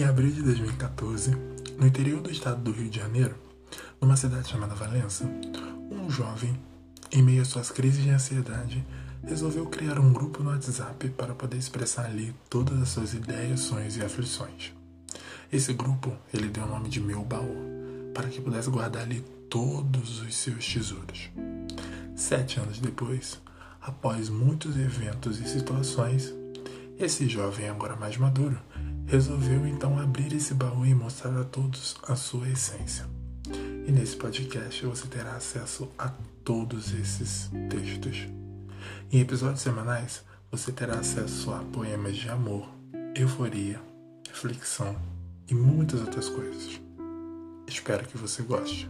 Em abril de 2014, no interior do estado do Rio de Janeiro, numa cidade chamada Valença, um jovem, em meio às suas crises de ansiedade, resolveu criar um grupo no WhatsApp para poder expressar ali todas as suas ideias, sonhos e aflições. Esse grupo ele deu o nome de Meu Baú, para que pudesse guardar ali todos os seus tesouros. Sete anos depois, após muitos eventos e situações, esse jovem, agora mais maduro, resolveu então abrir esse baú e mostrar a todos a sua essência. E nesse podcast você terá acesso a todos esses textos. Em episódios semanais, você terá acesso a poemas de amor, euforia, reflexão e muitas outras coisas. Espero que você goste.